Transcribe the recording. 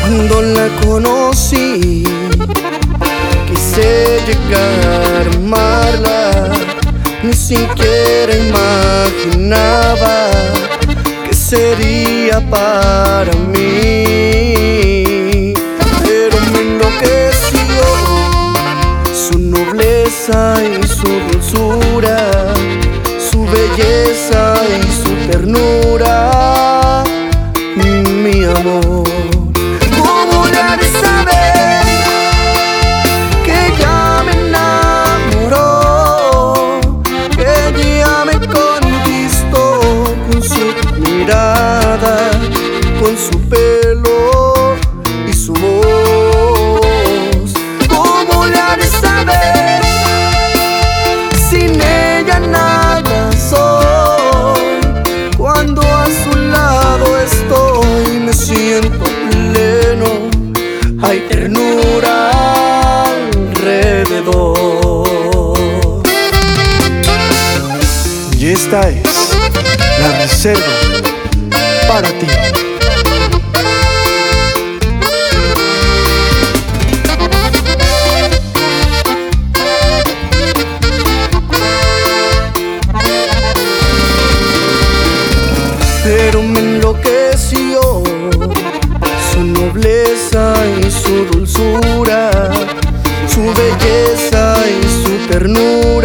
Cuando la conocí, quise llegar a amarla. Ni siquiera imaginaba sería para mí. Pero me enloqueció su nobleza y su dulzura, su belleza y su ternura, siento pleno. Hay ternura alrededor. Y esta es la reserva para ti. ternura.